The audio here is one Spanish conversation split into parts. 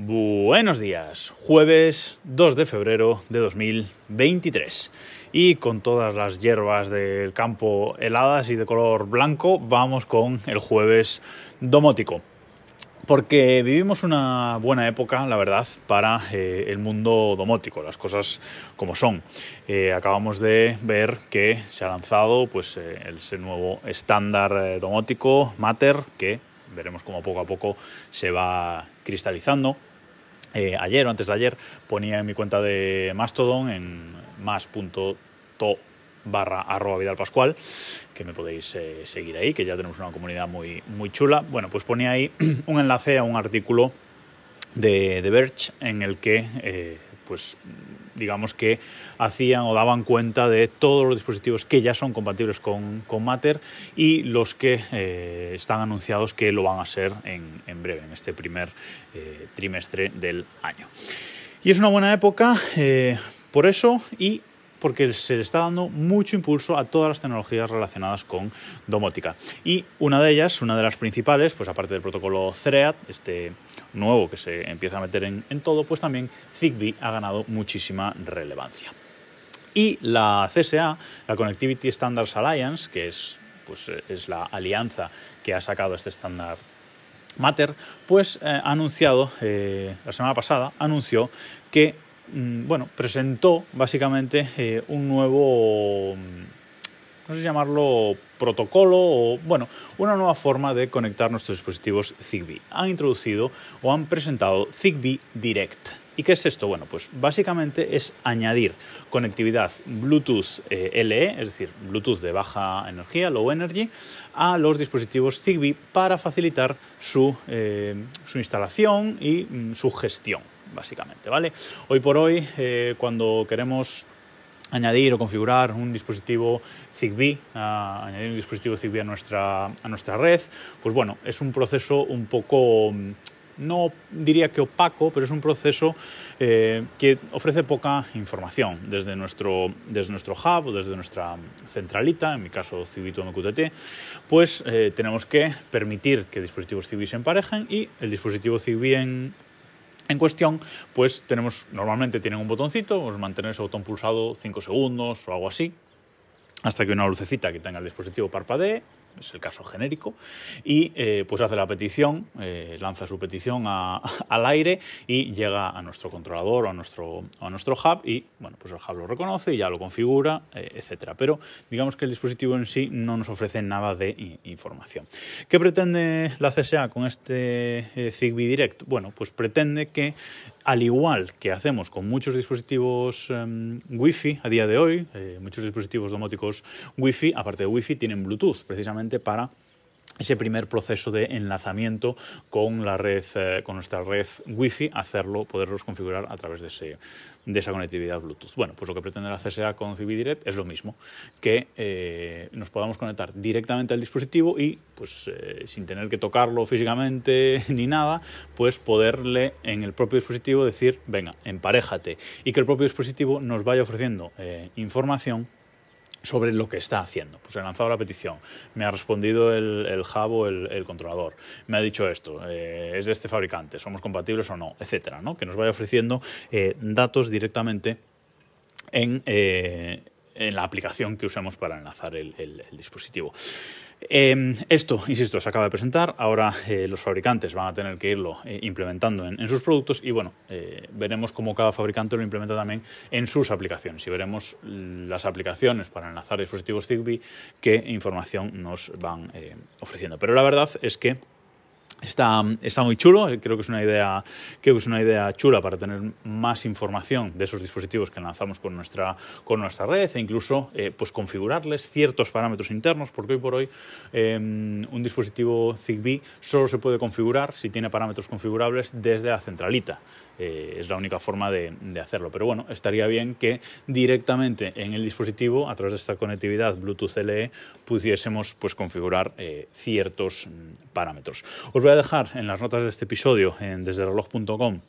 Buenos días, jueves 2 de febrero de 2023. Y con todas las hierbas del campo heladas y de color blanco, vamos con el jueves domótico. Porque vivimos una buena época, la verdad, para eh, el mundo domótico, las cosas como son. Eh, acabamos de ver que se ha lanzado pues, eh, nuevo estándar domótico, Matter, que veremos cómo poco a poco se va cristalizando eh, ayer o antes de ayer ponía en mi cuenta de Mastodon en más.to barra arroba Vidal Pascual, que me podéis eh, seguir ahí, que ya tenemos una comunidad muy, muy chula. Bueno, pues ponía ahí un enlace a un artículo de, de Verge en el que eh, pues digamos que hacían o daban cuenta de todos los dispositivos que ya son compatibles con, con Matter y los que eh, están anunciados que lo van a ser en, en breve, en este primer eh, trimestre del año. Y es una buena época eh, por eso y porque se le está dando mucho impulso a todas las tecnologías relacionadas con domótica. Y una de ellas, una de las principales, pues aparte del protocolo Thread, este nuevo que se empieza a meter en, todo, pues también Zigbee ha ganado muchísima relevancia. Y la CSA, la Connectivity Standards Alliance, que es, pues, es la alianza que ha sacado este estándar Matter, pues eh, ha anunciado, eh, la semana pasada, anunció que bueno, presentó básicamente eh, un nuevo, no sé llamarlo protocolo o, bueno, una nueva forma de conectar nuestros dispositivos Zigbee. Han introducido o han presentado Zigbee Direct. ¿Y qué es esto? Bueno, pues básicamente es añadir conectividad Bluetooth eh, LE, es decir, Bluetooth de baja energía, low energy, a los dispositivos Zigbee para facilitar su, eh, instalación y mm, su gestión básicamente, ¿vale? Hoy por hoy, eh, cuando queremos añadir o configurar un dispositivo Zigbee, uh, añadir un dispositivo Zigbee a nuestra, a nuestra red, pues bueno, es un proceso un poco no diría que opaco, pero es un proceso eh, que ofrece poca información desde nuestro, desde nuestro hub o desde nuestra centralita, en mi caso Cibito MQTT, pues eh, tenemos que permitir que dispositivos Zigbee se emparejen y el dispositivo Zigbee en, en cuestión, pues tenemos, normalmente tienen un botoncito, pues mantener ese botón pulsado 5 segundos o algo así, hasta que una lucecita que tenga el dispositivo parpadee es el caso genérico, y eh, pues hace la petición, eh, lanza su petición al aire y llega a nuestro controlador o a nuestro, a nuestro hub y bueno, pues el hub lo reconoce y ya lo configura, eh, etcétera. Pero digamos que el dispositivo en sí no nos ofrece nada de información. ¿Qué pretende la CSA con este eh, Zigbee Direct? Bueno, pues pretende que al igual que hacemos con muchos dispositivos um, Wi-Fi a día de hoy, eh, muchos dispositivos domóticos Wi-Fi, aparte de Wi-Fi, tienen Bluetooth, precisamente para ese primer proceso de enlazamiento con la red, eh, con nuestra red Wi-Fi, hacerlo, poderlos configurar a través de, ese, de esa conectividad Bluetooth. Bueno, pues lo que pretende la CSA con Zigbee Direct es lo mismo, que eh, nos podamos conectar directamente al dispositivo y, pues, eh, sin tener que tocarlo físicamente ni nada, pues poderle en el propio dispositivo decir, venga, emparejate, y que el propio dispositivo nos vaya ofreciendo información sobre lo que está haciendo. Pues he lanzado la petición, me ha respondido el, el el, controlador, me ha dicho esto, eh, es de este fabricante, somos compatibles o no, etcétera, ¿no? Que nos vaya ofreciendo eh, datos directamente en, eh, en, la aplicación que usemos para enlazar el, dispositivo. Eh, esto, insisto, se acaba de presentar. Ahora eh, los fabricantes van a tener que irlo eh, implementando en, en, sus productos y bueno, eh, veremos cómo cada fabricante lo implementa también en sus aplicaciones y veremos las aplicaciones para enlazar dispositivos Zigbee qué información nos van ofreciendo. Pero la verdad es que Está, está, muy chulo, creo que es una idea que es una idea chula para tener más información de esos dispositivos que lanzamos con nuestra, con nuestra red e incluso eh, pues configurarles ciertos parámetros internos, porque hoy por hoy eh, un dispositivo Zigbee solo se puede configurar si tiene parámetros configurables desde la centralita. Eh, es la única forma de, hacerlo. Pero bueno, estaría bien que directamente en el dispositivo, a través de esta conectividad Bluetooth LE, pudiésemos pues, configurar eh, ciertos mm, parámetros. Os voy a dejar en las notas de este episodio en desdereloj.com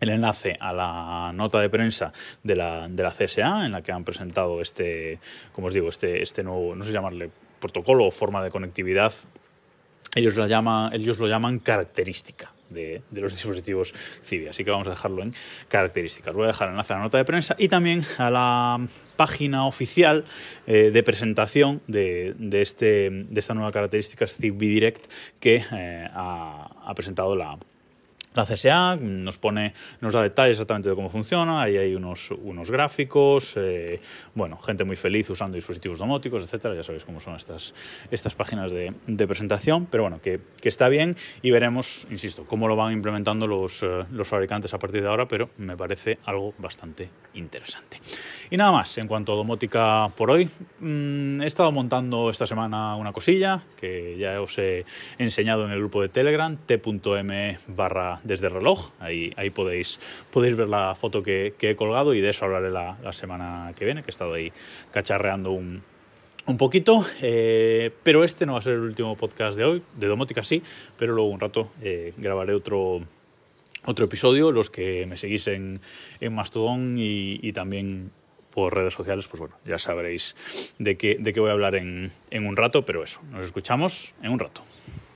el enlace a la nota de prensa de la, de la, CSA en la que han presentado este, como os digo, este, este nuevo, no sé llamarle protocolo o forma de conectividad ellos, la llaman, ellos lo llaman característica. De, los dispositivos CIVI. Así que vamos a dejarlo en características. Voy a dejar el enlace a la nota de prensa y también a la página oficial eh, de presentación de, este, de esta nueva característica Zigbee Direct que eh, ha presentado la, la CSA nos pone, nos da detalles exactamente de cómo funciona, ahí hay unos, unos gráficos, eh, bueno, gente muy feliz usando dispositivos domóticos, etcétera, ya sabéis cómo son estas, estas páginas de, presentación, pero bueno, que, está bien y veremos, insisto, cómo lo van implementando los, eh, los fabricantes a partir de ahora, pero me parece algo bastante interesante. Y nada más, en cuanto a domótica por hoy, mm, he estado montando esta semana una cosilla que ya os he enseñado en el grupo de Telegram, t.m barra desde reloj. Ahí, ahí podéis, podéis ver la foto que, he colgado y de eso hablaré la, semana que viene, que he estado ahí cacharreando un, un poquito, eh, pero este no va a ser el último podcast de hoy, de domótica sí, pero luego un rato eh, grabaré otro, otro episodio, los que me seguís en, en Mastodon y, también por redes sociales, pues bueno, ya sabréis de qué, de qué voy a hablar en, en un rato, pero eso, nos escuchamos en un rato.